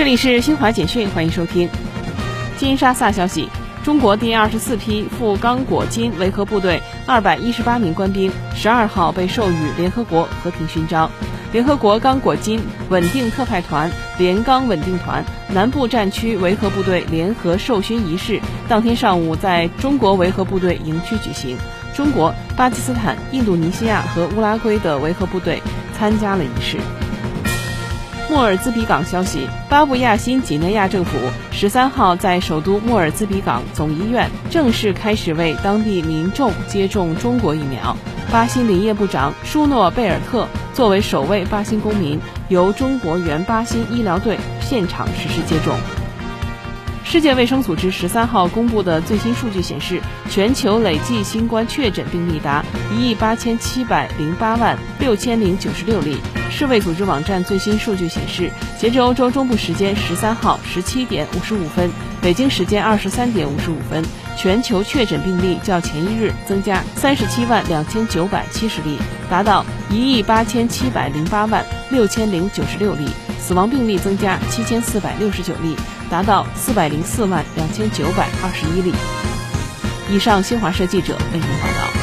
这里是新华简讯，欢迎收听。金沙萨消息，中国第二十四批赴刚果金维和部队二百一十八名官兵十二号被授予联合国和平勋章。联合国刚果金稳定特派团联刚稳定团南部战区维和部队联合授勋仪式当天上午在中国维和部队营区举行。中国、巴基斯坦、印度尼西亚和乌拉圭的维和部队参加了仪式。莫尔兹比港消息，巴布亚新几内亚政府十三号在首都莫尔兹比港总医院正式开始为当地民众接种中国疫苗。巴新林业部长舒诺贝尔特作为首位巴新公民，由中国原巴新医疗队现场实施接种。世界卫生组织十三号公布的最新数据显示，全球累计新冠确诊病例达一亿八千七百零八万六千零九十六例。世卫组织网站最新数据显示，截至欧洲中部时间十三号十七点五十五分，北京时间二十三点五十五分，全球确诊病例较前一日增加三十七万两千九百七十例，达到一亿八千七百零八万六千零九十六例。死亡病例增加七千四百六十九例，达到四百零四万两千九百二十一例。以上，新华社记者为您报道。